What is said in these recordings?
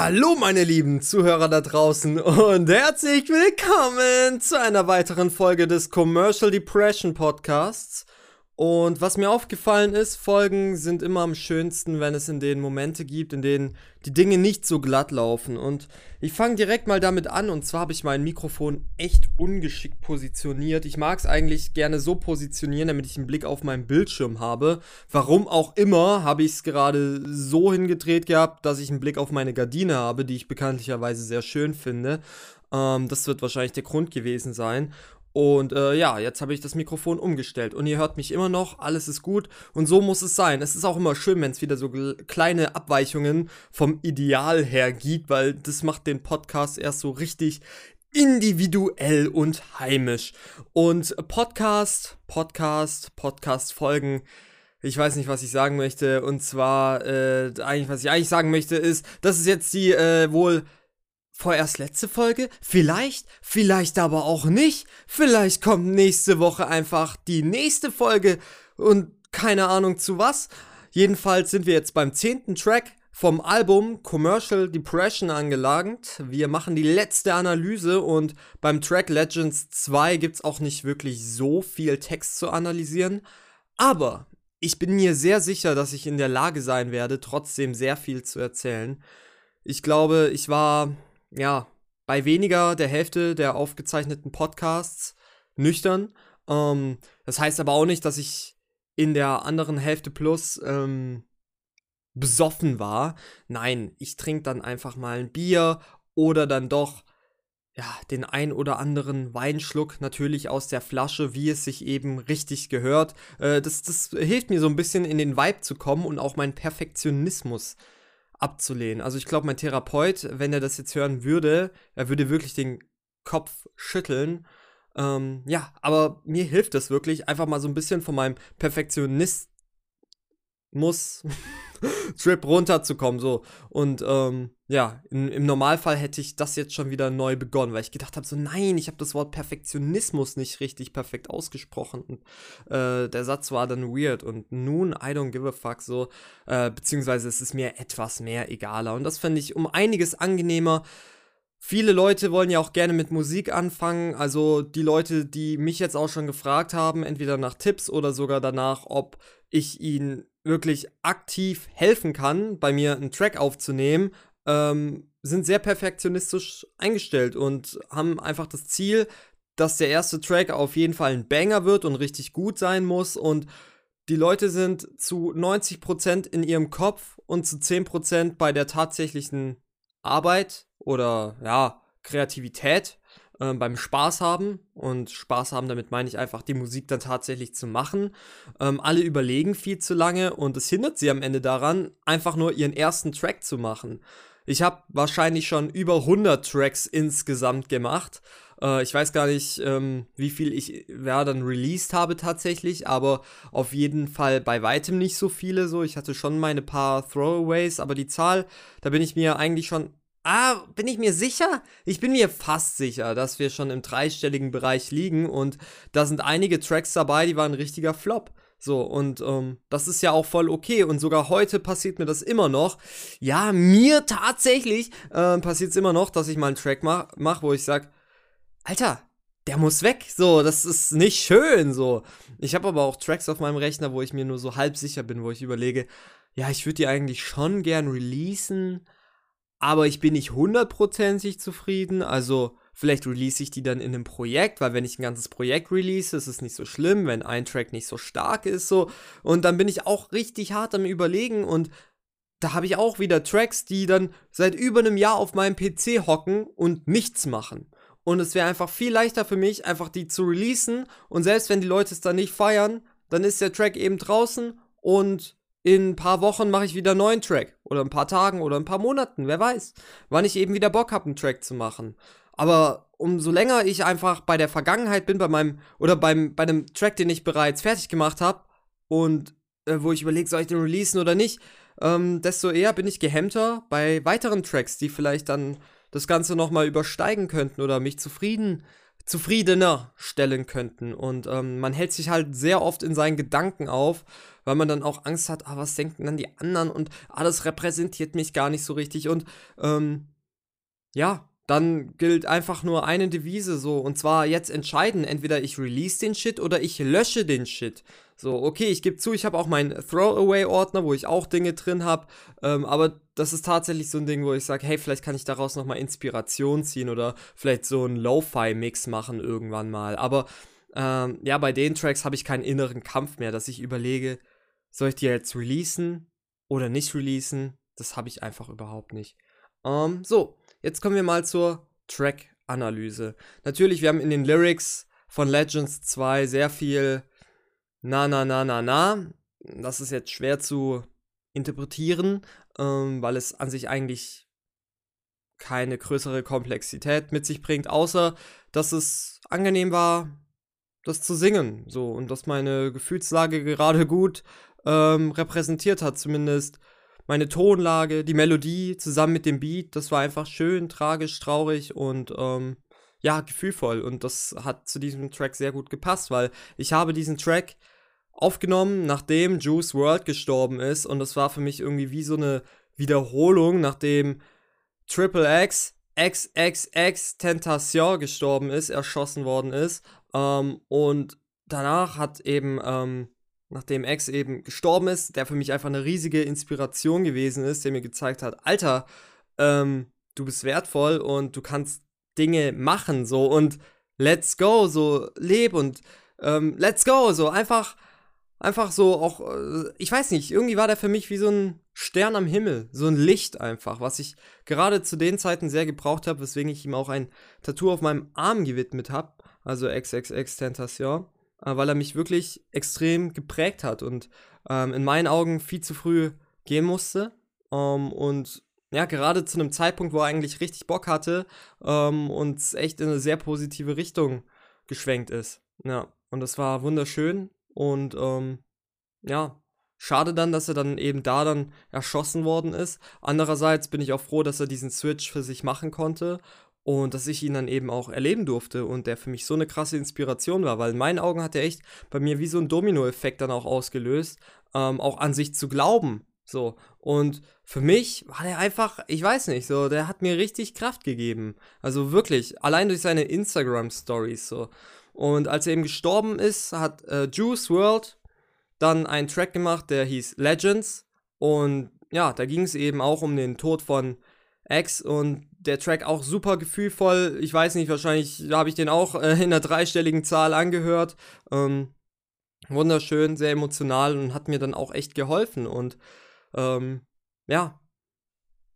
Hallo meine lieben Zuhörer da draußen und herzlich willkommen zu einer weiteren Folge des Commercial Depression Podcasts. Und was mir aufgefallen ist, Folgen sind immer am schönsten, wenn es in denen Momente gibt, in denen die Dinge nicht so glatt laufen. Und ich fange direkt mal damit an. Und zwar habe ich mein Mikrofon echt ungeschickt positioniert. Ich mag es eigentlich gerne so positionieren, damit ich einen Blick auf meinen Bildschirm habe. Warum auch immer habe ich es gerade so hingedreht gehabt, dass ich einen Blick auf meine Gardine habe, die ich bekanntlicherweise sehr schön finde. Ähm, das wird wahrscheinlich der Grund gewesen sein. Und äh, ja, jetzt habe ich das Mikrofon umgestellt und ihr hört mich immer noch, alles ist gut und so muss es sein. Es ist auch immer schön, wenn es wieder so kleine Abweichungen vom Ideal her gibt, weil das macht den Podcast erst so richtig individuell und heimisch. Und Podcast, Podcast, Podcast-Folgen ich weiß nicht, was ich sagen möchte. Und zwar, äh, eigentlich, was ich eigentlich sagen möchte, ist, das ist jetzt die äh, wohl vorerst letzte Folge, vielleicht, vielleicht aber auch nicht. Vielleicht kommt nächste Woche einfach die nächste Folge und keine Ahnung zu was. Jedenfalls sind wir jetzt beim zehnten Track vom Album Commercial Depression angelangt. Wir machen die letzte Analyse und beim Track Legends 2 gibt es auch nicht wirklich so viel Text zu analysieren. Aber ich bin mir sehr sicher, dass ich in der Lage sein werde, trotzdem sehr viel zu erzählen. Ich glaube, ich war ja, bei weniger der Hälfte der aufgezeichneten Podcasts nüchtern. Ähm, das heißt aber auch nicht, dass ich in der anderen Hälfte plus ähm, besoffen war. Nein, ich trinke dann einfach mal ein Bier oder dann doch ja, den ein oder anderen Weinschluck natürlich aus der Flasche, wie es sich eben richtig gehört. Äh, das, das hilft mir so ein bisschen in den Vibe zu kommen und auch meinen Perfektionismus abzulehnen. Also ich glaube, mein Therapeut, wenn er das jetzt hören würde, er würde wirklich den Kopf schütteln. Ähm, ja, aber mir hilft das wirklich, einfach mal so ein bisschen von meinem Perfektionismus Trip runterzukommen. So. Und ähm, ja, in, im Normalfall hätte ich das jetzt schon wieder neu begonnen, weil ich gedacht habe, so nein, ich habe das Wort Perfektionismus nicht richtig perfekt ausgesprochen. Und äh, der Satz war dann weird. Und nun, I don't give a fuck, so, äh, beziehungsweise es ist mir etwas mehr egaler. Und das fände ich um einiges angenehmer. Viele Leute wollen ja auch gerne mit Musik anfangen. Also die Leute, die mich jetzt auch schon gefragt haben, entweder nach Tipps oder sogar danach, ob ich ihnen wirklich aktiv helfen kann, bei mir einen Track aufzunehmen, ähm, sind sehr perfektionistisch eingestellt und haben einfach das Ziel, dass der erste Track auf jeden Fall ein Banger wird und richtig gut sein muss und die Leute sind zu 90% in ihrem Kopf und zu 10% bei der tatsächlichen Arbeit oder ja, Kreativität äh, beim Spaß haben. Und Spaß haben, damit meine ich einfach, die Musik dann tatsächlich zu machen. Ähm, alle überlegen viel zu lange und es hindert sie am Ende daran, einfach nur ihren ersten Track zu machen. Ich habe wahrscheinlich schon über 100 Tracks insgesamt gemacht. Äh, ich weiß gar nicht, ähm, wie viel ich ja, dann released habe tatsächlich, aber auf jeden Fall bei weitem nicht so viele. So, ich hatte schon meine paar Throwaways, aber die Zahl, da bin ich mir eigentlich schon Ah, bin ich mir sicher? Ich bin mir fast sicher, dass wir schon im dreistelligen Bereich liegen und da sind einige Tracks dabei, die waren ein richtiger Flop. So, und ähm, das ist ja auch voll okay. Und sogar heute passiert mir das immer noch. Ja, mir tatsächlich äh, passiert es immer noch, dass ich mal einen Track mache, mach, wo ich sage, Alter, der muss weg. So, das ist nicht schön. So. Ich habe aber auch Tracks auf meinem Rechner, wo ich mir nur so halb sicher bin, wo ich überlege, ja, ich würde die eigentlich schon gern releasen aber ich bin nicht hundertprozentig zufrieden. Also vielleicht release ich die dann in einem Projekt, weil wenn ich ein ganzes Projekt release, ist es nicht so schlimm, wenn ein Track nicht so stark ist so. Und dann bin ich auch richtig hart am Überlegen und da habe ich auch wieder Tracks, die dann seit über einem Jahr auf meinem PC hocken und nichts machen. Und es wäre einfach viel leichter für mich, einfach die zu releasen. Und selbst wenn die Leute es dann nicht feiern, dann ist der Track eben draußen und in ein paar Wochen mache ich wieder einen neuen Track. Oder ein paar Tagen oder ein paar Monaten, wer weiß. Wann ich eben wieder Bock habe, einen Track zu machen. Aber umso länger ich einfach bei der Vergangenheit bin, bei meinem, oder beim, bei einem Track, den ich bereits fertig gemacht habe, und äh, wo ich überlege, soll ich den releasen oder nicht, ähm, desto eher bin ich gehemmter bei weiteren Tracks, die vielleicht dann das Ganze nochmal übersteigen könnten oder mich zufrieden zufriedener stellen könnten. Und ähm, man hält sich halt sehr oft in seinen Gedanken auf, weil man dann auch Angst hat, ah, was denken dann die anderen und ah, repräsentiert mich gar nicht so richtig. Und ähm, ja, dann gilt einfach nur eine Devise so. Und zwar jetzt entscheiden, entweder ich release den Shit oder ich lösche den Shit. So, okay, ich gebe zu, ich habe auch meinen Throwaway-Ordner, wo ich auch Dinge drin habe. Ähm, aber das ist tatsächlich so ein Ding, wo ich sage, hey, vielleicht kann ich daraus nochmal Inspiration ziehen oder vielleicht so einen Lo-Fi-Mix machen irgendwann mal. Aber ähm, ja, bei den Tracks habe ich keinen inneren Kampf mehr, dass ich überlege, soll ich die jetzt releasen oder nicht releasen? Das habe ich einfach überhaupt nicht. Ähm, so, Jetzt kommen wir mal zur Track-Analyse. Natürlich, wir haben in den Lyrics von Legends 2 sehr viel na, na, na, na, na. Das ist jetzt schwer zu interpretieren, ähm, weil es an sich eigentlich keine größere Komplexität mit sich bringt, außer dass es angenehm war, das zu singen. So, und dass meine Gefühlslage gerade gut ähm, repräsentiert hat, zumindest meine Tonlage, die Melodie zusammen mit dem Beat, das war einfach schön, tragisch, traurig und ähm, ja, gefühlvoll. Und das hat zu diesem Track sehr gut gepasst, weil ich habe diesen Track aufgenommen, nachdem Juice World gestorben ist. Und das war für mich irgendwie wie so eine Wiederholung, nachdem Triple X XXX Tentation gestorben ist, erschossen worden ist. Ähm, und danach hat eben ähm, nachdem X eben gestorben ist, der für mich einfach eine riesige Inspiration gewesen ist, der mir gezeigt hat, Alter, ähm, du bist wertvoll und du kannst Dinge machen, so und let's go, so leb und ähm, let's go, so einfach, einfach so auch, äh, ich weiß nicht, irgendwie war der für mich wie so ein Stern am Himmel, so ein Licht einfach, was ich gerade zu den Zeiten sehr gebraucht habe, weswegen ich ihm auch ein Tattoo auf meinem Arm gewidmet habe, also XXX Tentation äh, weil er mich wirklich extrem geprägt hat und ähm, in meinen Augen viel zu früh gehen musste. Ähm, und ja, gerade zu einem Zeitpunkt, wo er eigentlich richtig Bock hatte ähm, und echt in eine sehr positive Richtung geschwenkt ist. Ja, und das war wunderschön und ähm, ja, schade dann, dass er dann eben da dann erschossen worden ist. Andererseits bin ich auch froh, dass er diesen Switch für sich machen konnte und dass ich ihn dann eben auch erleben durfte und der für mich so eine krasse Inspiration war, weil in meinen Augen hat er echt bei mir wie so ein Domino-Effekt dann auch ausgelöst, ähm, auch an sich zu glauben. So. Und für mich war der einfach, ich weiß nicht, so, der hat mir richtig Kraft gegeben. Also wirklich, allein durch seine Instagram-Stories so. Und als er eben gestorben ist, hat äh, Juice World dann einen Track gemacht, der hieß Legends. Und ja, da ging es eben auch um den Tod von X und der Track auch super gefühlvoll. Ich weiß nicht, wahrscheinlich habe ich den auch äh, in einer dreistelligen Zahl angehört. Ähm, wunderschön, sehr emotional und hat mir dann auch echt geholfen. Und ähm, ja,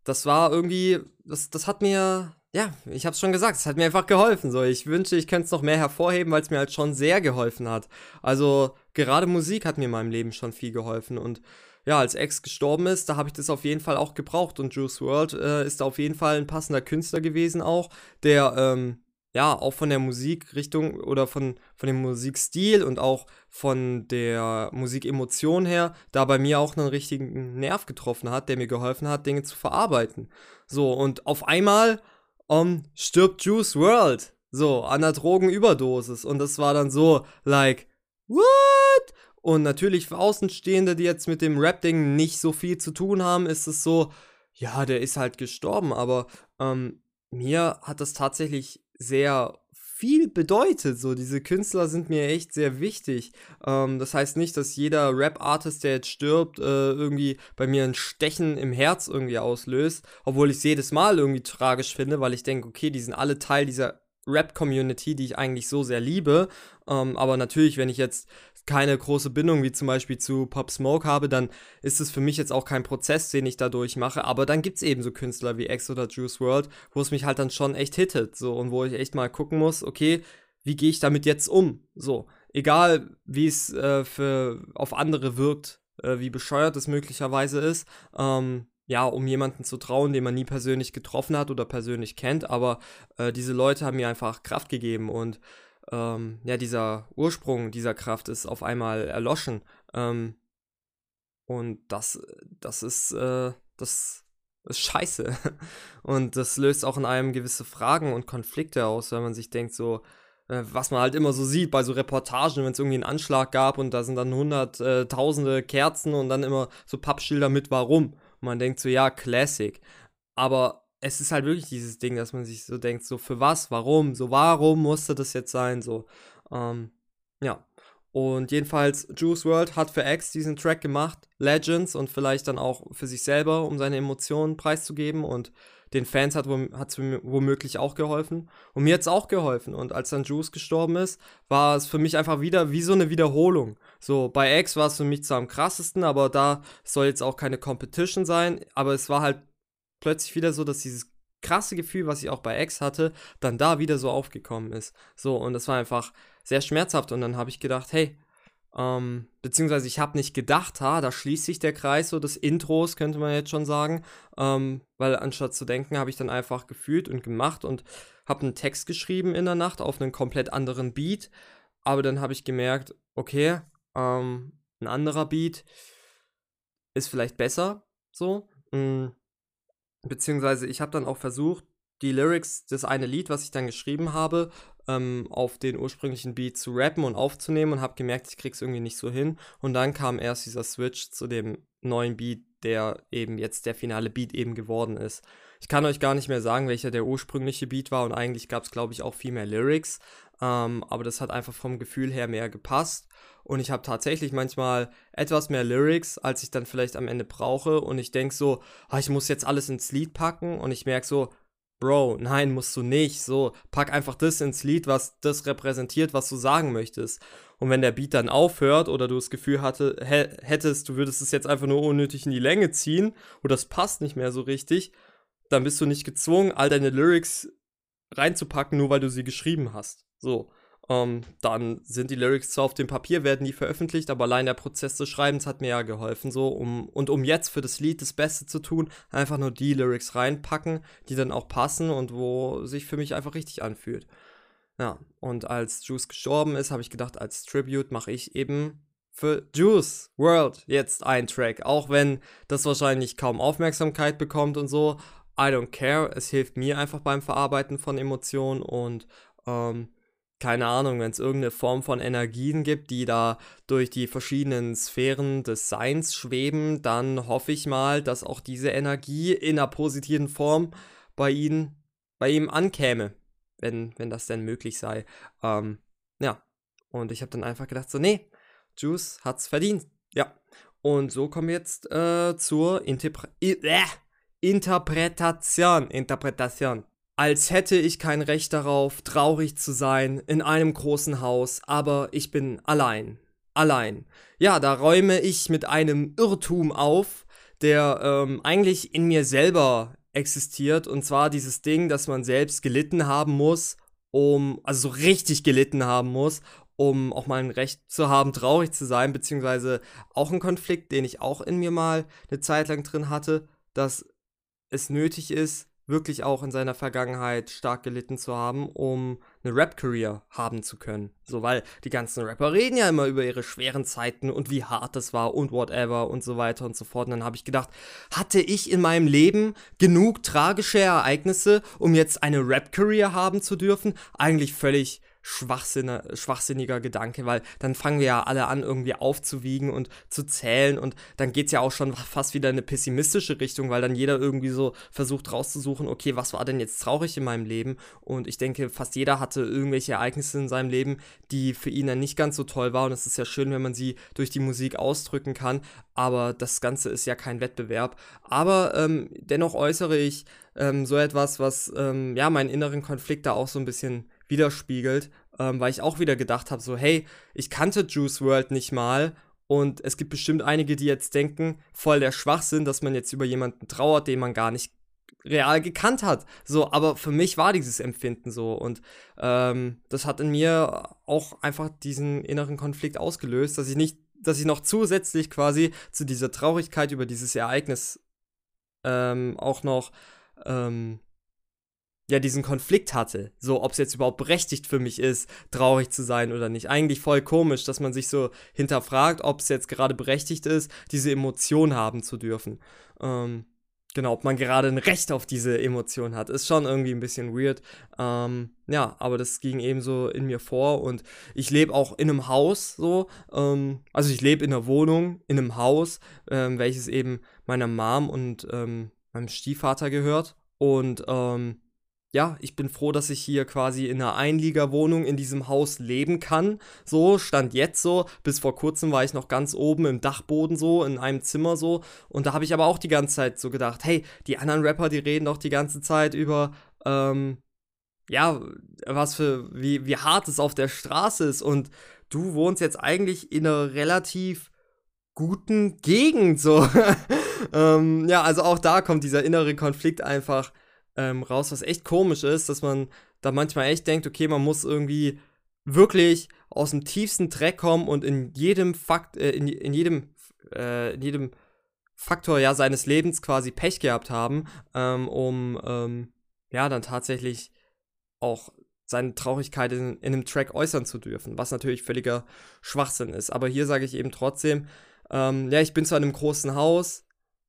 das war irgendwie, das, das hat mir, ja, ich habe es schon gesagt, es hat mir einfach geholfen. So, ich wünsche, ich könnte es noch mehr hervorheben, weil es mir halt schon sehr geholfen hat. Also gerade Musik hat mir in meinem Leben schon viel geholfen und ja, als Ex gestorben ist, da habe ich das auf jeden Fall auch gebraucht. Und Juice World äh, ist auf jeden Fall ein passender Künstler gewesen auch, der ähm, ja auch von der Musikrichtung oder von, von dem Musikstil und auch von der Musikemotion her da bei mir auch einen richtigen Nerv getroffen hat, der mir geholfen hat, Dinge zu verarbeiten. So, und auf einmal um, stirbt Juice World. So, an der Drogenüberdosis. Und das war dann so, like, what? Und natürlich für Außenstehende, die jetzt mit dem Rap-Ding nicht so viel zu tun haben, ist es so, ja, der ist halt gestorben, aber ähm, mir hat das tatsächlich sehr viel bedeutet. So, diese Künstler sind mir echt sehr wichtig. Ähm, das heißt nicht, dass jeder Rap-Artist, der jetzt stirbt, äh, irgendwie bei mir ein Stechen im Herz irgendwie auslöst. Obwohl ich es jedes Mal irgendwie tragisch finde, weil ich denke, okay, die sind alle Teil dieser Rap-Community, die ich eigentlich so sehr liebe. Ähm, aber natürlich, wenn ich jetzt keine große Bindung wie zum Beispiel zu Pop Smoke habe, dann ist es für mich jetzt auch kein Prozess, den ich dadurch mache. Aber dann gibt es eben so Künstler wie X oder Juice World, wo es mich halt dann schon echt hittet. So, und wo ich echt mal gucken muss, okay, wie gehe ich damit jetzt um? So, egal wie es äh, auf andere wirkt, äh, wie bescheuert es möglicherweise ist. Ähm, ja, um jemanden zu trauen, den man nie persönlich getroffen hat oder persönlich kennt, aber äh, diese Leute haben mir einfach Kraft gegeben und ähm, ja, dieser Ursprung dieser Kraft ist auf einmal erloschen. Ähm, und das, das ist, äh, das ist scheiße. Und das löst auch in einem gewisse Fragen und Konflikte aus, wenn man sich denkt, so, äh, was man halt immer so sieht bei so Reportagen, wenn es irgendwie einen Anschlag gab und da sind dann hunderttausende äh, Kerzen und dann immer so Pappschilder mit warum. Und man denkt so, ja, Classic. Aber es ist halt wirklich dieses Ding, dass man sich so denkt, so für was, warum, so warum musste das jetzt sein, so. Ähm, ja. Und jedenfalls, Juice World hat für X diesen Track gemacht, Legends, und vielleicht dann auch für sich selber, um seine Emotionen preiszugeben. Und den Fans hat es womöglich auch geholfen. Und mir hat es auch geholfen. Und als dann Juice gestorben ist, war es für mich einfach wieder wie so eine Wiederholung. So, bei X war es für mich zwar am krassesten, aber da soll jetzt auch keine Competition sein. Aber es war halt plötzlich wieder so, dass dieses krasse Gefühl, was ich auch bei X hatte, dann da wieder so aufgekommen ist. So, und das war einfach sehr schmerzhaft. Und dann habe ich gedacht, hey, ähm, beziehungsweise ich habe nicht gedacht, ha, da schließt sich der Kreis so des Intros, könnte man jetzt schon sagen. Ähm, weil anstatt zu denken, habe ich dann einfach gefühlt und gemacht und habe einen Text geschrieben in der Nacht auf einen komplett anderen Beat. Aber dann habe ich gemerkt, okay, ähm, ein anderer Beat ist vielleicht besser, so. Mm, beziehungsweise ich habe dann auch versucht, die Lyrics, das eine Lied, was ich dann geschrieben habe, ähm, auf den ursprünglichen Beat zu rappen und aufzunehmen und habe gemerkt, ich krieg's irgendwie nicht so hin. Und dann kam erst dieser Switch zu dem neuen Beat, der eben jetzt der finale Beat eben geworden ist. Ich kann euch gar nicht mehr sagen, welcher der ursprüngliche Beat war und eigentlich gab es, glaube ich, auch viel mehr Lyrics. Ähm, aber das hat einfach vom Gefühl her mehr gepasst. Und ich habe tatsächlich manchmal etwas mehr Lyrics, als ich dann vielleicht am Ende brauche. Und ich denke so, ah, ich muss jetzt alles ins Lied packen. Und ich merke so, Bro, nein, musst du nicht. So, pack einfach das ins Lied, was das repräsentiert, was du sagen möchtest. Und wenn der Beat dann aufhört oder du das Gefühl hatte, hättest, du würdest es jetzt einfach nur unnötig in die Länge ziehen oder das passt nicht mehr so richtig, dann bist du nicht gezwungen, all deine Lyrics reinzupacken, nur weil du sie geschrieben hast. So ähm, dann sind die Lyrics zwar auf dem Papier, werden nie veröffentlicht, aber allein der Prozess des Schreibens hat mir ja geholfen, so, um, und um jetzt für das Lied das Beste zu tun, einfach nur die Lyrics reinpacken, die dann auch passen und wo sich für mich einfach richtig anfühlt. Ja, und als Juice gestorben ist, habe ich gedacht, als Tribute mache ich eben für Juice World jetzt einen Track, auch wenn das wahrscheinlich kaum Aufmerksamkeit bekommt und so. I don't care, es hilft mir einfach beim Verarbeiten von Emotionen und ähm, keine Ahnung, wenn es irgendeine Form von Energien gibt, die da durch die verschiedenen Sphären des Seins schweben, dann hoffe ich mal, dass auch diese Energie in einer positiven Form bei ihnen, bei ihm ankäme, wenn, wenn das denn möglich sei. Ähm, ja. Und ich habe dann einfach gedacht, so, nee, Juice hat's verdient. Ja. Und so kommen wir jetzt äh, zur Interpre äh, Interpretation. Interpretation als hätte ich kein Recht darauf, traurig zu sein in einem großen Haus, aber ich bin allein. Allein. Ja, da räume ich mit einem Irrtum auf, der ähm, eigentlich in mir selber existiert, und zwar dieses Ding, dass man selbst gelitten haben muss, um, also so richtig gelitten haben muss, um auch mal ein Recht zu haben, traurig zu sein, beziehungsweise auch ein Konflikt, den ich auch in mir mal eine Zeit lang drin hatte, dass es nötig ist, wirklich auch in seiner Vergangenheit stark gelitten zu haben, um eine Rap-Career haben zu können. So, weil die ganzen Rapper reden ja immer über ihre schweren Zeiten und wie hart das war und whatever und so weiter und so fort. Und dann habe ich gedacht, hatte ich in meinem Leben genug tragische Ereignisse, um jetzt eine Rap-Career haben zu dürfen? Eigentlich völlig schwachsinniger Gedanke, weil dann fangen wir ja alle an, irgendwie aufzuwiegen und zu zählen und dann geht es ja auch schon fast wieder in eine pessimistische Richtung, weil dann jeder irgendwie so versucht rauszusuchen, okay, was war denn jetzt traurig in meinem Leben? Und ich denke, fast jeder hatte irgendwelche Ereignisse in seinem Leben, die für ihn dann nicht ganz so toll waren und es ist ja schön, wenn man sie durch die Musik ausdrücken kann, aber das Ganze ist ja kein Wettbewerb. Aber ähm, dennoch äußere ich ähm, so etwas, was ähm, ja meinen inneren Konflikt da auch so ein bisschen widerspiegelt, ähm, weil ich auch wieder gedacht habe, so, hey, ich kannte Juice World nicht mal und es gibt bestimmt einige, die jetzt denken, voll der Schwachsinn, dass man jetzt über jemanden trauert, den man gar nicht real gekannt hat. So, aber für mich war dieses Empfinden so und ähm, das hat in mir auch einfach diesen inneren Konflikt ausgelöst, dass ich nicht, dass ich noch zusätzlich quasi zu dieser Traurigkeit über dieses Ereignis ähm, auch noch ähm, ja diesen Konflikt hatte, so ob es jetzt überhaupt berechtigt für mich ist, traurig zu sein oder nicht. Eigentlich voll komisch, dass man sich so hinterfragt, ob es jetzt gerade berechtigt ist, diese Emotion haben zu dürfen. Ähm, genau, ob man gerade ein Recht auf diese Emotion hat. Ist schon irgendwie ein bisschen weird. Ähm, ja, aber das ging eben so in mir vor und ich lebe auch in einem Haus so. Ähm, also ich lebe in einer Wohnung, in einem Haus, ähm, welches eben meiner Mom und ähm, meinem Stiefvater gehört. Und ähm, ja, ich bin froh, dass ich hier quasi in einer Einliegerwohnung in diesem Haus leben kann. So, stand jetzt so. Bis vor kurzem war ich noch ganz oben im Dachboden so, in einem Zimmer so. Und da habe ich aber auch die ganze Zeit so gedacht, hey, die anderen Rapper, die reden doch die ganze Zeit über, ähm, ja, was für, wie, wie hart es auf der Straße ist. Und du wohnst jetzt eigentlich in einer relativ guten Gegend, so. ähm, ja, also auch da kommt dieser innere Konflikt einfach ähm, raus, was echt komisch ist, dass man da manchmal echt denkt, okay, man muss irgendwie wirklich aus dem tiefsten Dreck kommen und in jedem Fakt, äh, in, in jedem, äh, in jedem Faktor ja seines Lebens quasi Pech gehabt haben, ähm, um ähm, ja dann tatsächlich auch seine Traurigkeit in, in, einem Track äußern zu dürfen, was natürlich völliger Schwachsinn ist. Aber hier sage ich eben trotzdem, ähm, ja, ich bin zwar in einem großen Haus,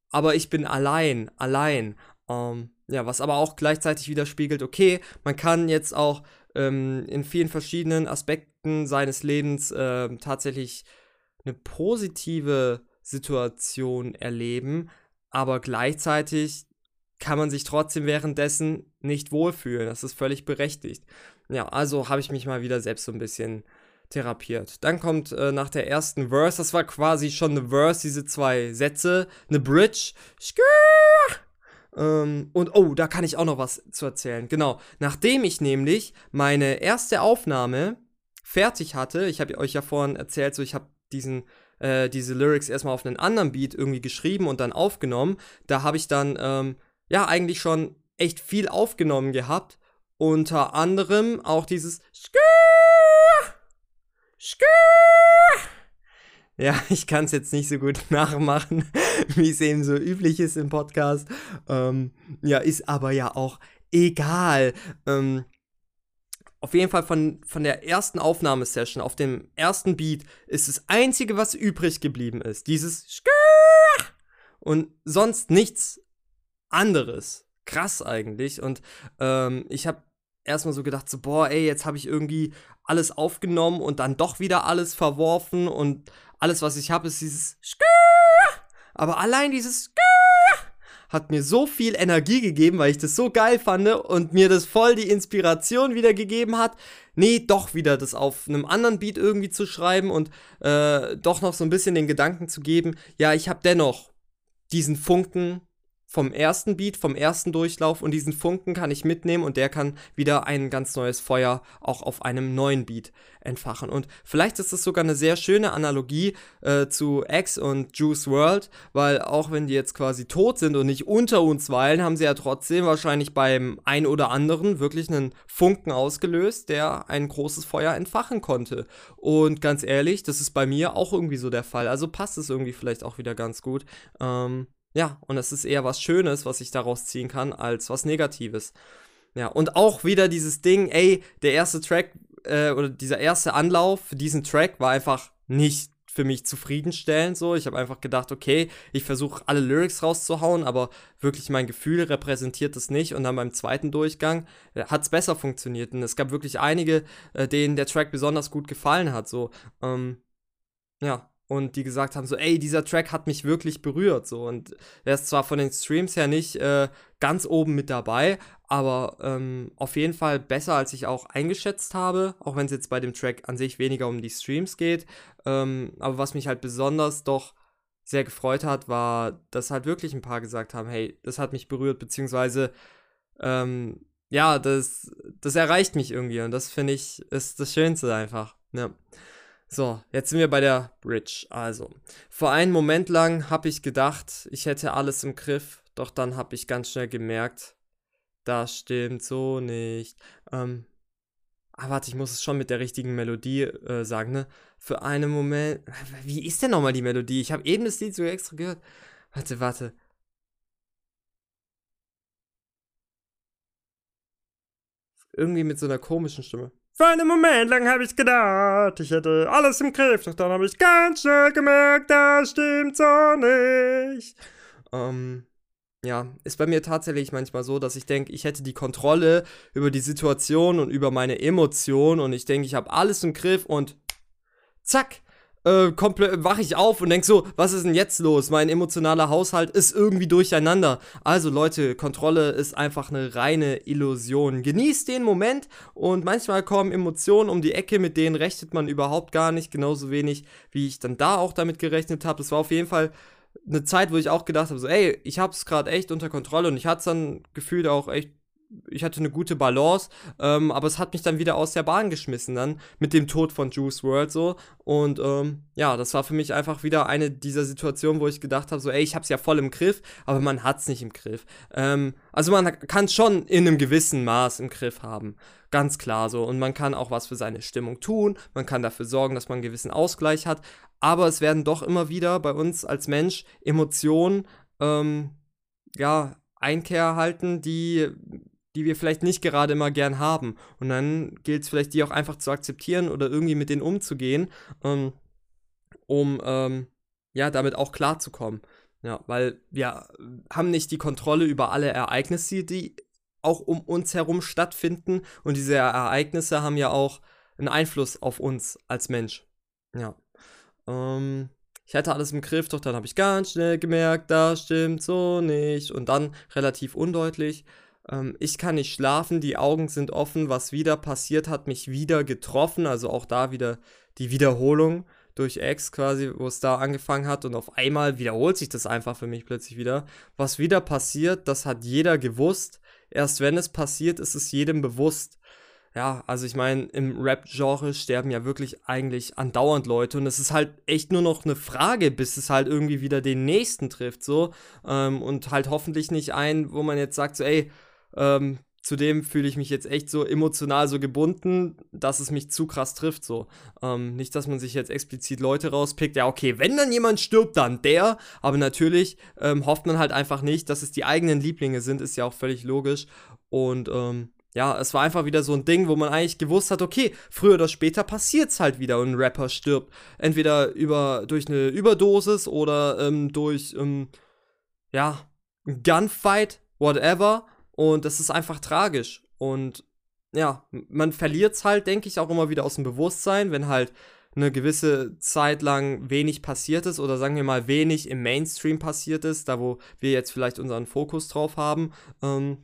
aber ich bin allein, allein. Ähm, ja, was aber auch gleichzeitig widerspiegelt, okay, man kann jetzt auch ähm, in vielen verschiedenen Aspekten seines Lebens äh, tatsächlich eine positive Situation erleben, aber gleichzeitig kann man sich trotzdem währenddessen nicht wohlfühlen. Das ist völlig berechtigt. Ja, also habe ich mich mal wieder selbst so ein bisschen therapiert. Dann kommt äh, nach der ersten Verse, das war quasi schon eine Verse, diese zwei Sätze, eine Bridge. Ähm, und oh, da kann ich auch noch was zu erzählen. Genau, nachdem ich nämlich meine erste Aufnahme fertig hatte, ich habe euch ja vorhin erzählt, so ich habe diesen äh, diese Lyrics erstmal auf einen anderen Beat irgendwie geschrieben und dann aufgenommen. Da habe ich dann ähm, ja eigentlich schon echt viel aufgenommen gehabt. Unter anderem auch dieses Skür, Skür. Ja, ich kann es jetzt nicht so gut nachmachen, wie es eben so üblich ist im Podcast. Ähm, ja, ist aber ja auch egal. Ähm, auf jeden Fall von, von der ersten Aufnahmesession, auf dem ersten Beat, ist das Einzige, was übrig geblieben ist. Dieses Skür und sonst nichts anderes. Krass eigentlich. Und ähm, ich habe erstmal so gedacht, so, boah, ey, jetzt habe ich irgendwie alles aufgenommen und dann doch wieder alles verworfen und alles, was ich habe, ist dieses. Aber allein dieses hat mir so viel Energie gegeben, weil ich das so geil fand und mir das voll die Inspiration wieder gegeben hat, nee, doch wieder das auf einem anderen Beat irgendwie zu schreiben und äh, doch noch so ein bisschen den Gedanken zu geben, ja, ich habe dennoch diesen Funken vom ersten Beat, vom ersten Durchlauf und diesen Funken kann ich mitnehmen und der kann wieder ein ganz neues Feuer auch auf einem neuen Beat entfachen. Und vielleicht ist das sogar eine sehr schöne Analogie äh, zu X und Juice World, weil auch wenn die jetzt quasi tot sind und nicht unter uns weilen, haben sie ja trotzdem wahrscheinlich beim ein oder anderen wirklich einen Funken ausgelöst, der ein großes Feuer entfachen konnte. Und ganz ehrlich, das ist bei mir auch irgendwie so der Fall. Also passt es irgendwie vielleicht auch wieder ganz gut. Ähm, ja, und es ist eher was Schönes, was ich daraus ziehen kann, als was Negatives. Ja, und auch wieder dieses Ding, ey, der erste Track äh, oder dieser erste Anlauf für diesen Track war einfach nicht für mich zufriedenstellend so. Ich habe einfach gedacht, okay, ich versuche alle Lyrics rauszuhauen, aber wirklich mein Gefühl repräsentiert das nicht. Und dann beim zweiten Durchgang äh, hat es besser funktioniert. Und es gab wirklich einige, äh, denen der Track besonders gut gefallen hat. So, ähm, ja, und die gesagt haben so, ey, dieser Track hat mich wirklich berührt, so und er ist zwar von den Streams her nicht äh, ganz oben mit dabei, aber ähm, auf jeden Fall besser, als ich auch eingeschätzt habe, auch wenn es jetzt bei dem Track an sich weniger um die Streams geht, ähm, aber was mich halt besonders doch sehr gefreut hat, war, dass halt wirklich ein paar gesagt haben, hey, das hat mich berührt, beziehungsweise ähm, ja, das, das erreicht mich irgendwie und das finde ich ist das Schönste einfach, ja. So, jetzt sind wir bei der Bridge. Also, vor einem Moment lang habe ich gedacht, ich hätte alles im Griff, doch dann habe ich ganz schnell gemerkt, das stimmt so nicht. Ähm, ah, warte, ich muss es schon mit der richtigen Melodie äh, sagen, ne? Für einen Moment. Wie ist denn nochmal die Melodie? Ich habe eben das Lied so extra gehört. Warte, warte. Irgendwie mit so einer komischen Stimme. Für einen Moment lang habe ich gedacht, ich hätte alles im Griff, doch dann habe ich ganz schnell gemerkt, das stimmt so nicht. Ähm, ja, ist bei mir tatsächlich manchmal so, dass ich denke, ich hätte die Kontrolle über die Situation und über meine Emotionen und ich denke, ich habe alles im Griff und zack, äh, wache ich auf und denk so, was ist denn jetzt los? Mein emotionaler Haushalt ist irgendwie durcheinander. Also Leute, Kontrolle ist einfach eine reine Illusion. Genießt den Moment und manchmal kommen Emotionen um die Ecke, mit denen rechnet man überhaupt gar nicht, genauso wenig wie ich dann da auch damit gerechnet habe. Das war auf jeden Fall eine Zeit, wo ich auch gedacht habe, so, ey, ich hab's gerade echt unter Kontrolle und ich hatte dann gefühlt auch echt ich hatte eine gute Balance, ähm, aber es hat mich dann wieder aus der Bahn geschmissen dann mit dem Tod von Juice World so. Und ähm, ja, das war für mich einfach wieder eine dieser Situationen, wo ich gedacht habe, so ey, ich hab's ja voll im Griff, aber man hat's nicht im Griff. Ähm, also man kann schon in einem gewissen Maß im Griff haben, ganz klar so. Und man kann auch was für seine Stimmung tun, man kann dafür sorgen, dass man einen gewissen Ausgleich hat, aber es werden doch immer wieder bei uns als Mensch Emotionen ähm, ja Einkehr halten, die die wir vielleicht nicht gerade immer gern haben. Und dann gilt es vielleicht, die auch einfach zu akzeptieren oder irgendwie mit denen umzugehen, ähm, um ähm, ja damit auch klarzukommen. Ja, weil wir haben nicht die Kontrolle über alle Ereignisse, die auch um uns herum stattfinden. Und diese Ereignisse haben ja auch einen Einfluss auf uns als Mensch. Ja. Ähm, ich hatte alles im Griff, doch dann habe ich ganz schnell gemerkt, das stimmt so nicht. Und dann relativ undeutlich. Ähm, ich kann nicht schlafen, die Augen sind offen, was wieder passiert, hat mich wieder getroffen, also auch da wieder die Wiederholung durch X quasi, wo es da angefangen hat und auf einmal wiederholt sich das einfach für mich plötzlich wieder. Was wieder passiert, das hat jeder gewusst. Erst wenn es passiert, ist es jedem bewusst. Ja, also ich meine, im Rap-Genre sterben ja wirklich eigentlich andauernd Leute und es ist halt echt nur noch eine Frage, bis es halt irgendwie wieder den nächsten trifft, so. Ähm, und halt hoffentlich nicht ein, wo man jetzt sagt, so, ey, ähm, zudem fühle ich mich jetzt echt so emotional so gebunden, dass es mich zu krass trifft. So. Ähm, nicht, dass man sich jetzt explizit Leute rauspickt. Ja, okay, wenn dann jemand stirbt, dann der. Aber natürlich ähm, hofft man halt einfach nicht, dass es die eigenen Lieblinge sind, ist ja auch völlig logisch. Und ähm, ja, es war einfach wieder so ein Ding, wo man eigentlich gewusst hat, okay, früher oder später passiert es halt wieder und ein Rapper stirbt. Entweder über, durch eine Überdosis oder ähm, durch, ähm, ja, Gunfight, whatever. Und das ist einfach tragisch. Und ja, man verliert es halt, denke ich, auch immer wieder aus dem Bewusstsein, wenn halt eine gewisse Zeit lang wenig passiert ist oder sagen wir mal wenig im Mainstream passiert ist, da wo wir jetzt vielleicht unseren Fokus drauf haben. Ähm,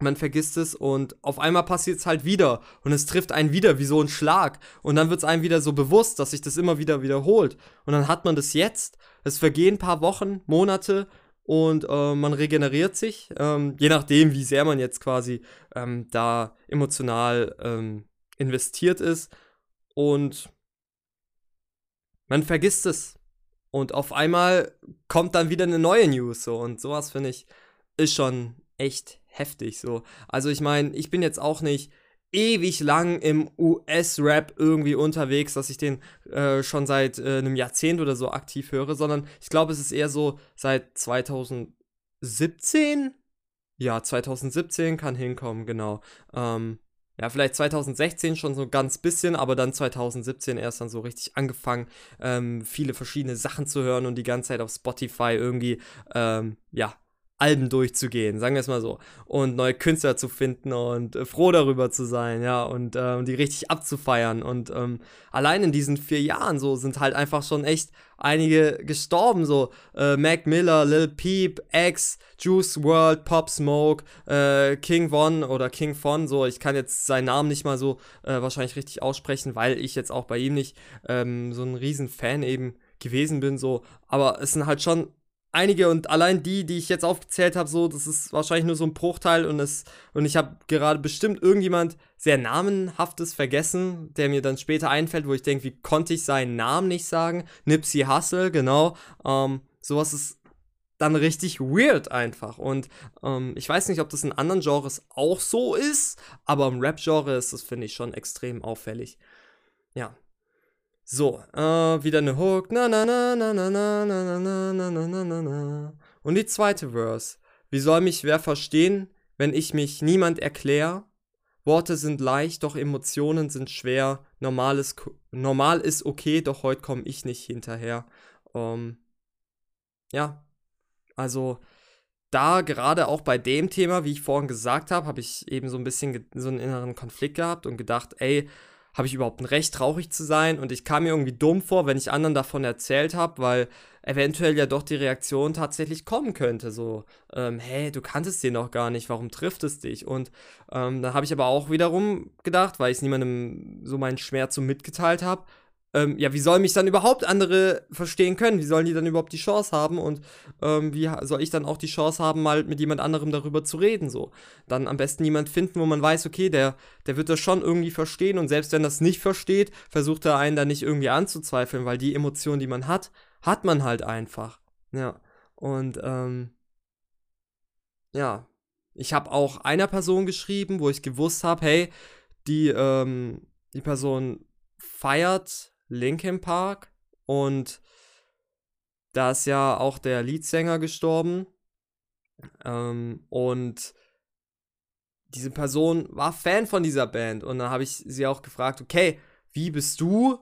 man vergisst es und auf einmal passiert es halt wieder und es trifft einen wieder wie so ein Schlag und dann wird es einem wieder so bewusst, dass sich das immer wieder wiederholt und dann hat man das jetzt. Es vergehen ein paar Wochen, Monate und äh, man regeneriert sich, ähm, je nachdem, wie sehr man jetzt quasi ähm, da emotional ähm, investiert ist. Und man vergisst es. Und auf einmal kommt dann wieder eine neue News so. Und sowas finde ich ist schon echt heftig so. Also ich meine, ich bin jetzt auch nicht ewig lang im US-Rap irgendwie unterwegs, dass ich den äh, schon seit äh, einem Jahrzehnt oder so aktiv höre, sondern ich glaube, es ist eher so seit 2017. Ja, 2017 kann hinkommen, genau. Ähm, ja, vielleicht 2016 schon so ganz bisschen, aber dann 2017 erst dann so richtig angefangen, ähm, viele verschiedene Sachen zu hören und die ganze Zeit auf Spotify irgendwie, ähm, ja, Alben durchzugehen, sagen wir es mal so, und neue Künstler zu finden und äh, froh darüber zu sein, ja, und äh, die richtig abzufeiern. Und ähm, allein in diesen vier Jahren so sind halt einfach schon echt einige gestorben, so äh, Mac Miller, Lil Peep, X, Juice World, Pop Smoke, äh, King Von oder King Von, so, ich kann jetzt seinen Namen nicht mal so äh, wahrscheinlich richtig aussprechen, weil ich jetzt auch bei ihm nicht ähm, so ein riesen Fan eben gewesen bin, so, aber es sind halt schon einige und allein die, die ich jetzt aufgezählt habe, so, das ist wahrscheinlich nur so ein Bruchteil und es und ich habe gerade bestimmt irgendjemand sehr namenhaftes vergessen, der mir dann später einfällt, wo ich denke, wie konnte ich seinen Namen nicht sagen? Nipsey Hussle, genau. Ähm, sowas ist dann richtig weird einfach und ähm, ich weiß nicht, ob das in anderen Genres auch so ist, aber im Rap-Genre ist das finde ich schon extrem auffällig. Ja, so, äh, wieder eine Hook. Na na na na na na na na na na na na na. Und die zweite Verse. Wie soll mich wer verstehen, wenn ich mich niemand erklär? Worte sind leicht, doch Emotionen sind schwer. Normal ist, normal ist okay, doch heute komme ich nicht hinterher. Ähm, ja, also da gerade auch bei dem Thema, wie ich vorhin gesagt habe, habe ich eben so ein bisschen so einen inneren Konflikt gehabt und gedacht, ey, habe ich überhaupt ein Recht, traurig zu sein? Und ich kam mir irgendwie dumm vor, wenn ich anderen davon erzählt habe, weil eventuell ja doch die Reaktion tatsächlich kommen könnte. So, ähm, hey, du kanntest den noch gar nicht, warum trifft es dich? Und ähm, dann habe ich aber auch wiederum gedacht, weil ich niemandem so meinen Schmerz so mitgeteilt habe, ähm, ja, wie sollen mich dann überhaupt andere verstehen können? Wie sollen die dann überhaupt die Chance haben? Und ähm, wie soll ich dann auch die Chance haben, mal mit jemand anderem darüber zu reden? So, dann am besten jemand finden, wo man weiß, okay, der, der wird das schon irgendwie verstehen und selbst wenn das nicht versteht, versucht er einen dann nicht irgendwie anzuzweifeln, weil die Emotion, die man hat, hat man halt einfach. Ja. Und ähm, ja, ich habe auch einer Person geschrieben, wo ich gewusst habe, hey, die, ähm, die Person feiert Linkin Park und da ist ja auch der Leadsänger gestorben. Ähm, und diese Person war Fan von dieser Band und dann habe ich sie auch gefragt, okay, wie bist du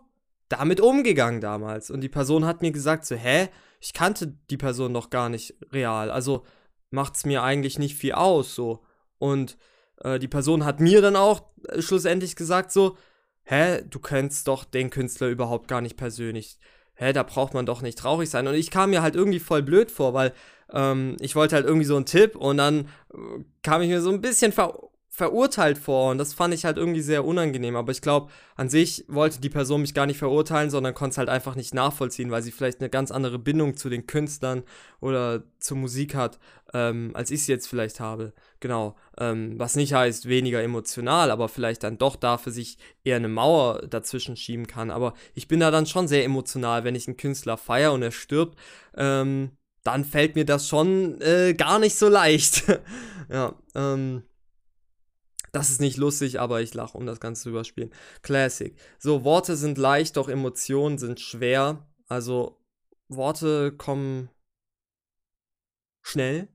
damit umgegangen damals? Und die Person hat mir gesagt, so, hä, ich kannte die Person noch gar nicht real, also macht es mir eigentlich nicht viel aus, so. Und äh, die Person hat mir dann auch äh, schlussendlich gesagt, so, hä, du kennst doch den Künstler überhaupt gar nicht persönlich. Hä, da braucht man doch nicht traurig sein. Und ich kam mir halt irgendwie voll blöd vor, weil ähm, ich wollte halt irgendwie so einen Tipp und dann äh, kam ich mir so ein bisschen ver verurteilt vor und das fand ich halt irgendwie sehr unangenehm. Aber ich glaube, an sich wollte die Person mich gar nicht verurteilen, sondern konnte es halt einfach nicht nachvollziehen, weil sie vielleicht eine ganz andere Bindung zu den Künstlern oder zur Musik hat, ähm, als ich sie jetzt vielleicht habe. Genau. Ähm, was nicht heißt weniger emotional, aber vielleicht dann doch dafür sich eher eine Mauer dazwischen schieben kann. Aber ich bin da dann schon sehr emotional, wenn ich einen Künstler feiere und er stirbt. Ähm, dann fällt mir das schon äh, gar nicht so leicht. ja, ähm, das ist nicht lustig, aber ich lache, um das Ganze zu überspielen. Classic. So, Worte sind leicht, doch Emotionen sind schwer. Also, Worte kommen schnell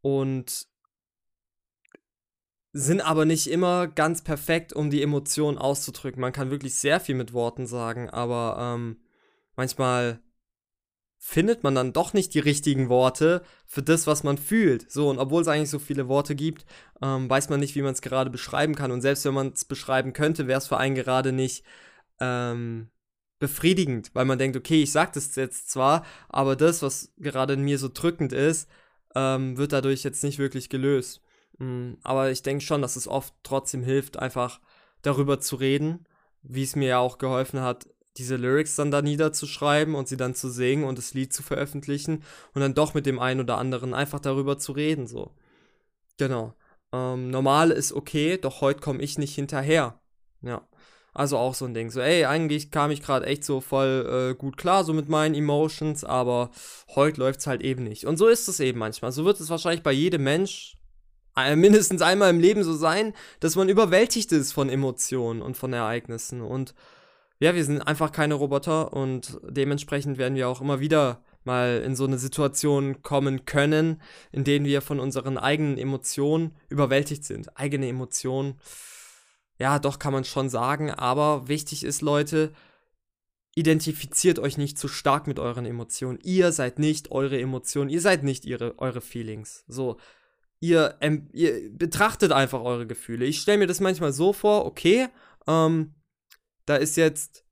und sind aber nicht immer ganz perfekt, um die Emotionen auszudrücken. Man kann wirklich sehr viel mit Worten sagen, aber ähm, manchmal findet man dann doch nicht die richtigen Worte für das, was man fühlt. So, und obwohl es eigentlich so viele Worte gibt, ähm, weiß man nicht, wie man es gerade beschreiben kann. Und selbst wenn man es beschreiben könnte, wäre es für einen gerade nicht ähm, befriedigend, weil man denkt, okay, ich sage das jetzt zwar, aber das, was gerade in mir so drückend ist, ähm, wird dadurch jetzt nicht wirklich gelöst. Mhm, aber ich denke schon, dass es oft trotzdem hilft, einfach darüber zu reden, wie es mir ja auch geholfen hat, diese Lyrics dann da niederzuschreiben und sie dann zu singen und das Lied zu veröffentlichen und dann doch mit dem einen oder anderen einfach darüber zu reden, so. Genau. Ähm, normal ist okay, doch heute komme ich nicht hinterher. Ja. Also auch so ein Ding. So, ey, eigentlich kam ich gerade echt so voll äh, gut klar, so mit meinen Emotions, aber heute läuft es halt eben nicht. Und so ist es eben manchmal. So wird es wahrscheinlich bei jedem Mensch mindestens einmal im Leben so sein, dass man überwältigt ist von Emotionen und von Ereignissen. Und ja, wir sind einfach keine Roboter und dementsprechend werden wir auch immer wieder mal in so eine Situation kommen können, in denen wir von unseren eigenen Emotionen überwältigt sind. Eigene Emotionen, ja, doch kann man schon sagen, aber wichtig ist, Leute, identifiziert euch nicht zu stark mit euren Emotionen. Ihr seid nicht eure Emotionen, ihr seid nicht ihre, eure Feelings. So, ihr, ihr betrachtet einfach eure Gefühle. Ich stelle mir das manchmal so vor, okay, ähm, da ist jetzt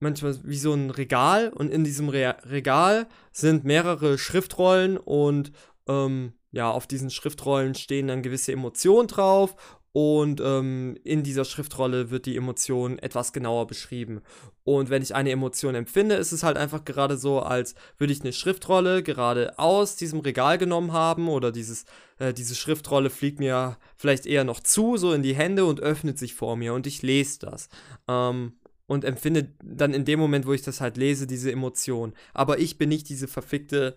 manchmal wie so ein Regal und in diesem Re Regal sind mehrere Schriftrollen und ähm, ja, auf diesen Schriftrollen stehen dann gewisse Emotionen drauf und ähm, in dieser Schriftrolle wird die Emotion etwas genauer beschrieben. Und wenn ich eine Emotion empfinde, ist es halt einfach gerade so, als würde ich eine Schriftrolle gerade aus diesem Regal genommen haben oder dieses, äh, diese Schriftrolle fliegt mir vielleicht eher noch zu, so in die Hände und öffnet sich vor mir und ich lese das. Ähm, und empfinde dann in dem Moment, wo ich das halt lese, diese Emotion. Aber ich bin nicht diese verfickte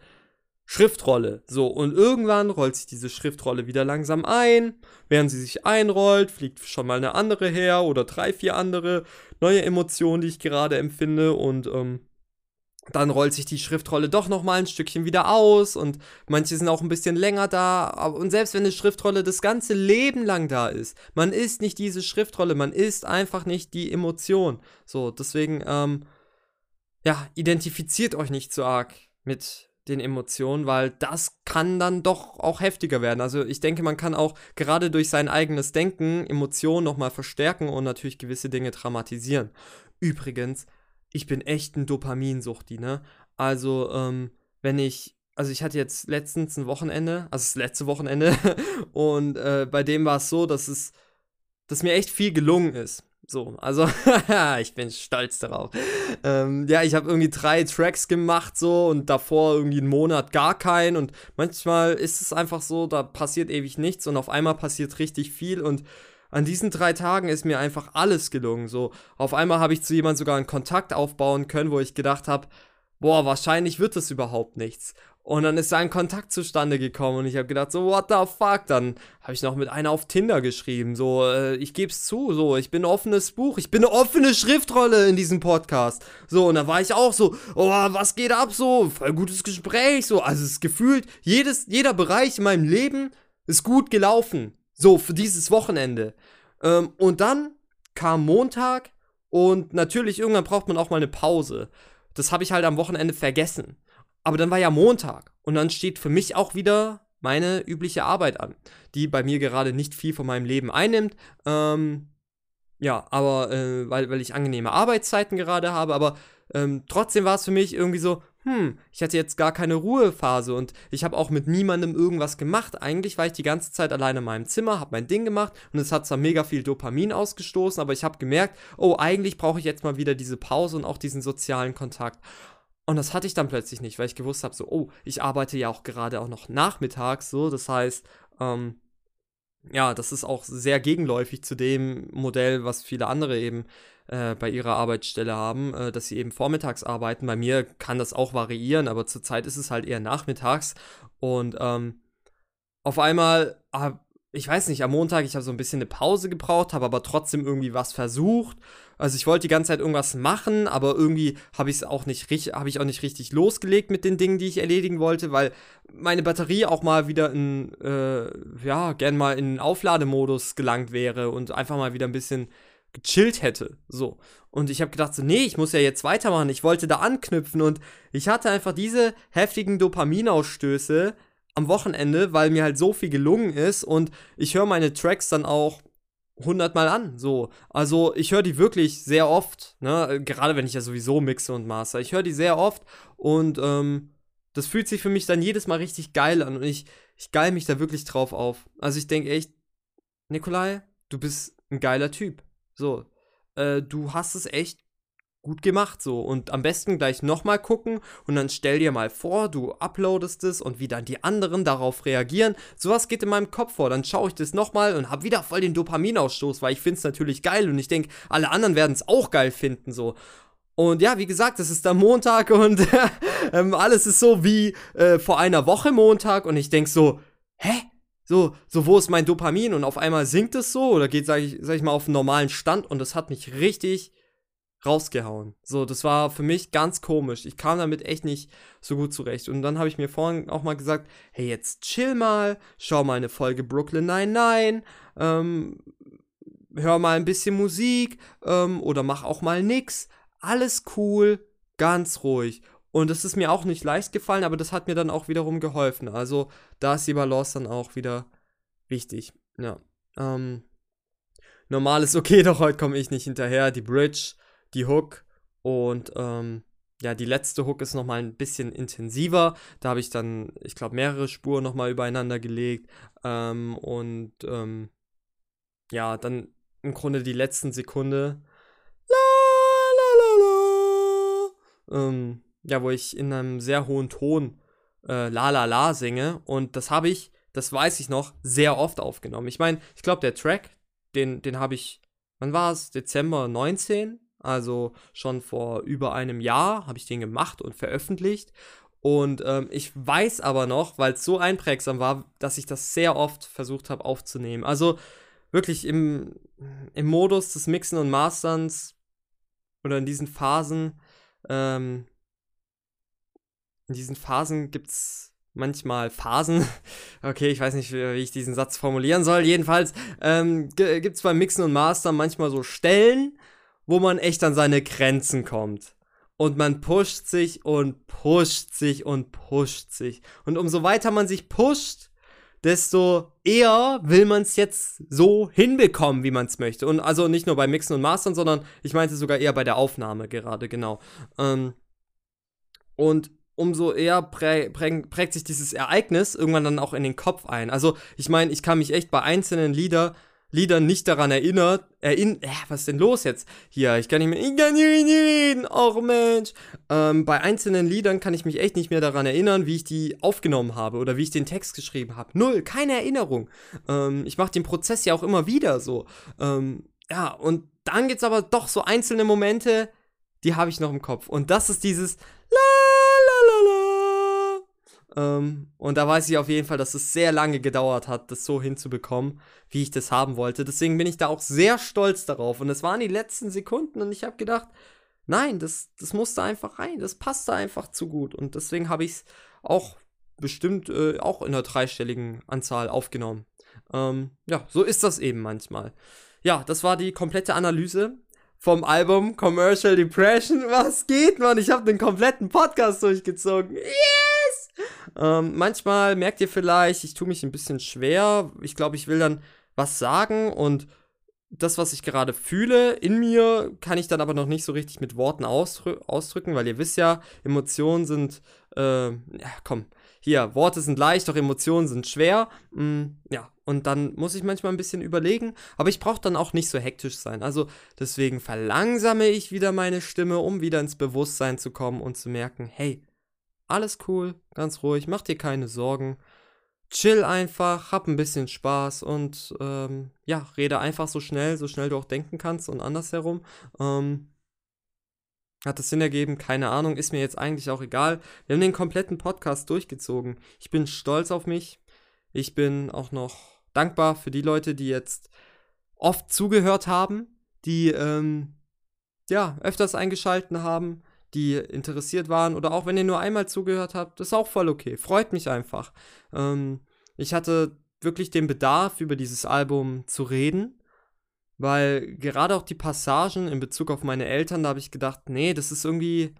Schriftrolle. So, und irgendwann rollt sich diese Schriftrolle wieder langsam ein. Während sie sich einrollt, fliegt schon mal eine andere her oder drei, vier andere neue Emotionen, die ich gerade empfinde. Und ähm, dann rollt sich die Schriftrolle doch noch mal ein Stückchen wieder aus und manche sind auch ein bisschen länger da. Und selbst wenn eine Schriftrolle das ganze Leben lang da ist, man ist nicht diese Schriftrolle, man ist einfach nicht die Emotion. So, deswegen, ähm, ja, identifiziert euch nicht so arg mit den Emotionen, weil das kann dann doch auch heftiger werden. Also ich denke, man kann auch gerade durch sein eigenes Denken Emotionen nochmal verstärken und natürlich gewisse Dinge dramatisieren. Übrigens, ich bin echt ein Dopaminsuchti, ne? Also, ähm, wenn ich, also ich hatte jetzt letztens ein Wochenende, also das letzte Wochenende, und äh, bei dem war es so, dass es, dass mir echt viel gelungen ist. So, also ich bin stolz darauf. Ähm, ja, ich habe irgendwie drei Tracks gemacht so und davor irgendwie einen Monat gar keinen und manchmal ist es einfach so, da passiert ewig nichts und auf einmal passiert richtig viel und an diesen drei Tagen ist mir einfach alles gelungen. So, auf einmal habe ich zu jemandem sogar einen Kontakt aufbauen können, wo ich gedacht habe, boah, wahrscheinlich wird das überhaupt nichts. Und dann ist da ein Kontakt zustande gekommen und ich habe gedacht, so, what the fuck? Dann habe ich noch mit einer auf Tinder geschrieben, so, äh, ich gebe es zu, so, ich bin offenes Buch, ich bin eine offene Schriftrolle in diesem Podcast. So, und dann war ich auch so, oh, was geht ab, so, voll gutes Gespräch, so, also es ist gefühlt, jedes, jeder Bereich in meinem Leben ist gut gelaufen, so, für dieses Wochenende. Ähm, und dann kam Montag und natürlich, irgendwann braucht man auch mal eine Pause. Das habe ich halt am Wochenende vergessen. Aber dann war ja Montag und dann steht für mich auch wieder meine übliche Arbeit an, die bei mir gerade nicht viel von meinem Leben einnimmt. Ähm, ja, aber äh, weil, weil ich angenehme Arbeitszeiten gerade habe, aber ähm, trotzdem war es für mich irgendwie so, hm, ich hatte jetzt gar keine Ruhephase und ich habe auch mit niemandem irgendwas gemacht. Eigentlich war ich die ganze Zeit alleine in meinem Zimmer, habe mein Ding gemacht und es hat zwar mega viel Dopamin ausgestoßen, aber ich habe gemerkt, oh, eigentlich brauche ich jetzt mal wieder diese Pause und auch diesen sozialen Kontakt. Und das hatte ich dann plötzlich nicht, weil ich gewusst habe, so, oh, ich arbeite ja auch gerade auch noch nachmittags, so, das heißt, ähm, ja, das ist auch sehr gegenläufig zu dem Modell, was viele andere eben äh, bei ihrer Arbeitsstelle haben, äh, dass sie eben vormittags arbeiten. Bei mir kann das auch variieren, aber zurzeit ist es halt eher nachmittags. Und ähm, auf einmal ah, ich weiß nicht, am Montag, ich habe so ein bisschen eine Pause gebraucht, habe aber trotzdem irgendwie was versucht. Also ich wollte die ganze Zeit irgendwas machen, aber irgendwie habe ich es auch nicht richtig, habe ich auch nicht richtig losgelegt mit den Dingen, die ich erledigen wollte, weil meine Batterie auch mal wieder in, äh, ja, gern mal in Auflademodus gelangt wäre und einfach mal wieder ein bisschen gechillt hätte. So. Und ich habe gedacht, so, nee, ich muss ja jetzt weitermachen. Ich wollte da anknüpfen und ich hatte einfach diese heftigen Dopaminausstöße am Wochenende, weil mir halt so viel gelungen ist und ich höre meine Tracks dann auch hundertmal an, so. Also ich höre die wirklich sehr oft, ne, gerade wenn ich ja sowieso mixe und master. Ich höre die sehr oft und ähm, das fühlt sich für mich dann jedes Mal richtig geil an und ich, ich geil mich da wirklich drauf auf. Also ich denke echt, Nikolai, du bist ein geiler Typ. So, äh, du hast es echt gut gemacht so und am besten gleich nochmal gucken und dann stell dir mal vor, du uploadest es und wie dann die anderen darauf reagieren. Sowas geht in meinem Kopf vor. Dann schaue ich das nochmal und habe wieder voll den Dopaminausstoß, weil ich finde es natürlich geil und ich denke, alle anderen werden es auch geil finden so. Und ja, wie gesagt, es ist der Montag und ähm, alles ist so wie äh, vor einer Woche Montag und ich denke so, hä? So, so, wo ist mein Dopamin? Und auf einmal sinkt es so oder geht, sag ich, sag ich mal, auf einen normalen Stand und das hat mich richtig rausgehauen. So, das war für mich ganz komisch. Ich kam damit echt nicht so gut zurecht. Und dann habe ich mir vorhin auch mal gesagt, hey, jetzt chill mal, schau mal eine Folge Brooklyn 99, ähm, hör mal ein bisschen Musik ähm, oder mach auch mal nix. Alles cool, ganz ruhig. Und das ist mir auch nicht leicht gefallen, aber das hat mir dann auch wiederum geholfen. Also da ist die Balance dann auch wieder wichtig. Ja. Ähm, normal ist okay, doch heute komme ich nicht hinterher. Die Bridge die Hook und ähm, ja, die letzte Hook ist nochmal ein bisschen intensiver. Da habe ich dann, ich glaube, mehrere Spuren nochmal übereinander gelegt. Ähm, und ähm, ja, dann im Grunde die letzten Sekunde. La, la, la, la. Ähm, ja, wo ich in einem sehr hohen Ton äh, La La La singe. Und das habe ich, das weiß ich noch, sehr oft aufgenommen. Ich meine, ich glaube, der Track, den, den habe ich, wann war es? Dezember 19? Also schon vor über einem Jahr habe ich den gemacht und veröffentlicht. Und ähm, ich weiß aber noch, weil es so einprägsam war, dass ich das sehr oft versucht habe aufzunehmen. Also wirklich im, im Modus des Mixen und Masterns oder in diesen Phasen, ähm, in diesen Phasen gibt es manchmal Phasen. Okay, ich weiß nicht, wie ich diesen Satz formulieren soll. Jedenfalls ähm, gibt es beim Mixen und Mastern manchmal so Stellen, wo man echt an seine Grenzen kommt. und man pusht sich und pusht sich und pusht sich. Und umso weiter man sich pusht, desto eher will man es jetzt so hinbekommen, wie man es möchte. Und also nicht nur beim Mixen und Mastern, sondern ich meinte sogar eher bei der Aufnahme gerade, genau. Ähm, und umso eher prä prä prägt sich dieses Ereignis irgendwann dann auch in den Kopf ein. Also ich meine, ich kann mich echt bei einzelnen Lieder Liedern nicht daran erinnert, erinn, äh, was ist denn los jetzt? Hier, ich kann nicht mehr, ich kann nicht mehr reden, oh Mensch. Ähm, bei einzelnen Liedern kann ich mich echt nicht mehr daran erinnern, wie ich die aufgenommen habe oder wie ich den Text geschrieben habe. Null, keine Erinnerung. Ähm, ich mache den Prozess ja auch immer wieder so. Ähm, ja, und dann gibt's aber doch so einzelne Momente, die habe ich noch im Kopf. Und das ist dieses la ähm, und da weiß ich auf jeden Fall, dass es sehr lange gedauert hat, das so hinzubekommen, wie ich das haben wollte. Deswegen bin ich da auch sehr stolz darauf. Und es waren die letzten Sekunden und ich habe gedacht, nein, das, das musste einfach rein. Das passte einfach zu gut. Und deswegen habe ich es auch bestimmt äh, auch in einer dreistelligen Anzahl aufgenommen. Ähm, ja, so ist das eben manchmal. Ja, das war die komplette Analyse vom Album Commercial Depression. Was geht, Mann? Ich habe den kompletten Podcast durchgezogen. Yeah! Ähm, manchmal merkt ihr vielleicht, ich tue mich ein bisschen schwer. Ich glaube, ich will dann was sagen und das, was ich gerade fühle in mir, kann ich dann aber noch nicht so richtig mit Worten ausdrü ausdrücken, weil ihr wisst ja, Emotionen sind, äh, ja, komm, hier, Worte sind leicht, doch Emotionen sind schwer. Mm, ja, und dann muss ich manchmal ein bisschen überlegen, aber ich brauche dann auch nicht so hektisch sein. Also deswegen verlangsame ich wieder meine Stimme, um wieder ins Bewusstsein zu kommen und zu merken, hey, alles cool, ganz ruhig, mach dir keine Sorgen. Chill einfach, hab ein bisschen Spaß und ähm, ja, rede einfach so schnell, so schnell du auch denken kannst und andersherum. Ähm, hat das Sinn ergeben? Keine Ahnung, ist mir jetzt eigentlich auch egal. Wir haben den kompletten Podcast durchgezogen. Ich bin stolz auf mich. Ich bin auch noch dankbar für die Leute, die jetzt oft zugehört haben, die ähm, ja öfters eingeschalten haben die interessiert waren oder auch wenn ihr nur einmal zugehört habt, ist auch voll okay. Freut mich einfach. Ähm, ich hatte wirklich den Bedarf, über dieses Album zu reden, weil gerade auch die Passagen in Bezug auf meine Eltern, da habe ich gedacht, nee, das ist irgendwie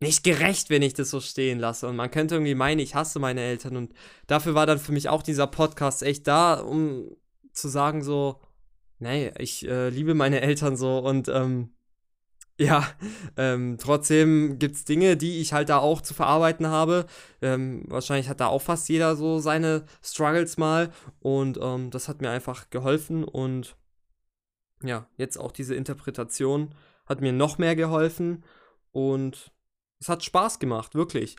nicht gerecht, wenn ich das so stehen lasse. Und man könnte irgendwie meinen, ich hasse meine Eltern. Und dafür war dann für mich auch dieser Podcast echt da, um zu sagen so, nee, ich äh, liebe meine Eltern so und ähm, ja, ähm, trotzdem gibt es Dinge, die ich halt da auch zu verarbeiten habe. Ähm, wahrscheinlich hat da auch fast jeder so seine Struggles mal. Und ähm, das hat mir einfach geholfen. Und ja, jetzt auch diese Interpretation hat mir noch mehr geholfen. Und es hat Spaß gemacht, wirklich.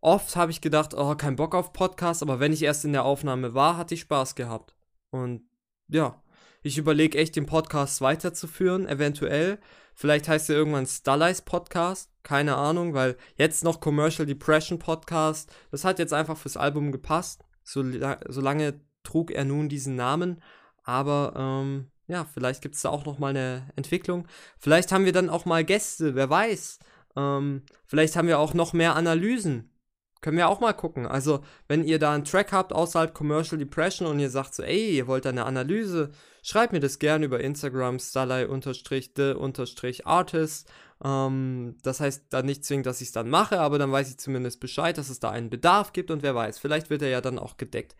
Oft habe ich gedacht, oh, kein Bock auf Podcast, aber wenn ich erst in der Aufnahme war, hatte ich Spaß gehabt. Und ja, ich überlege echt, den Podcast weiterzuführen, eventuell. Vielleicht heißt er irgendwann Starlights Podcast. Keine Ahnung, weil jetzt noch Commercial Depression Podcast. Das hat jetzt einfach fürs Album gepasst. So, solange trug er nun diesen Namen. Aber ähm, ja, vielleicht gibt es da auch noch mal eine Entwicklung. Vielleicht haben wir dann auch mal Gäste, wer weiß. Ähm, vielleicht haben wir auch noch mehr Analysen. Können wir auch mal gucken. Also, wenn ihr da einen Track habt außerhalb Commercial Depression und ihr sagt so, ey, ihr wollt eine Analyse, schreibt mir das gerne über Instagram, starlight-the-artist. Ähm, das heißt dann nicht zwingend, dass ich es dann mache, aber dann weiß ich zumindest Bescheid, dass es da einen Bedarf gibt und wer weiß, vielleicht wird er ja dann auch gedeckt.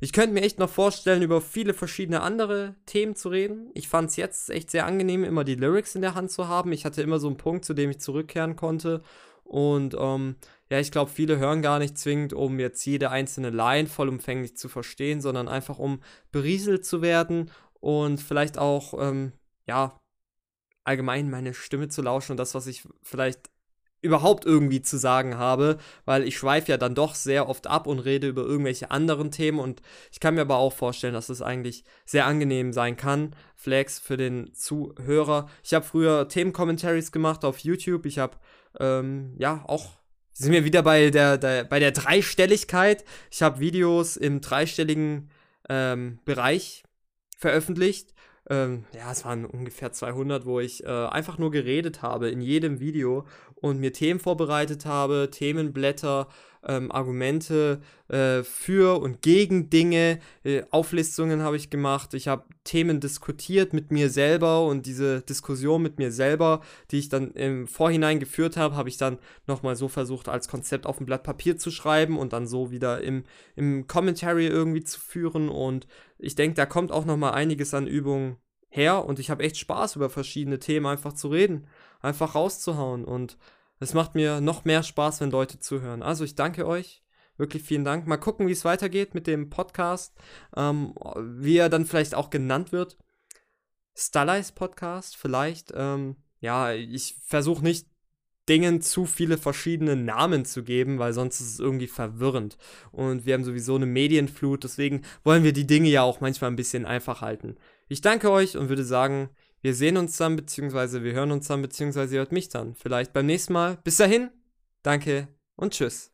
Ich könnte mir echt noch vorstellen, über viele verschiedene andere Themen zu reden. Ich fand es jetzt echt sehr angenehm, immer die Lyrics in der Hand zu haben. Ich hatte immer so einen Punkt, zu dem ich zurückkehren konnte. Und ähm, ja, ich glaube, viele hören gar nicht zwingend, um jetzt jede einzelne Line vollumfänglich zu verstehen, sondern einfach um berieselt zu werden und vielleicht auch, ähm, ja, allgemein meine Stimme zu lauschen und das, was ich vielleicht überhaupt irgendwie zu sagen habe, weil ich schweife ja dann doch sehr oft ab und rede über irgendwelche anderen Themen und ich kann mir aber auch vorstellen, dass es eigentlich sehr angenehm sein kann. Flex für den Zuhörer. Ich habe früher Themencommentaries gemacht auf YouTube. Ich habe ähm, ja auch sind wir wieder bei der, der bei der Dreistelligkeit. Ich habe Videos im dreistelligen ähm, Bereich veröffentlicht. Ähm, ja, es waren ungefähr 200, wo ich äh, einfach nur geredet habe in jedem Video. Und mir Themen vorbereitet habe, Themenblätter, ähm, Argumente äh, für und gegen Dinge, äh, Auflistungen habe ich gemacht. Ich habe Themen diskutiert mit mir selber und diese Diskussion mit mir selber, die ich dann im Vorhinein geführt habe, habe ich dann nochmal so versucht, als Konzept auf ein Blatt Papier zu schreiben und dann so wieder im, im Commentary irgendwie zu führen. Und ich denke, da kommt auch nochmal einiges an Übungen her und ich habe echt Spaß, über verschiedene Themen einfach zu reden, einfach rauszuhauen und es macht mir noch mehr Spaß, wenn Leute zuhören. Also ich danke euch. Wirklich vielen Dank. Mal gucken, wie es weitergeht mit dem Podcast. Ähm, wie er dann vielleicht auch genannt wird. Stylize Podcast, vielleicht. Ähm, ja, ich versuche nicht Dingen zu viele verschiedene Namen zu geben, weil sonst ist es irgendwie verwirrend. Und wir haben sowieso eine Medienflut, deswegen wollen wir die Dinge ja auch manchmal ein bisschen einfach halten. Ich danke euch und würde sagen, wir sehen uns dann, beziehungsweise wir hören uns dann, beziehungsweise ihr hört mich dann. Vielleicht beim nächsten Mal. Bis dahin, danke und tschüss.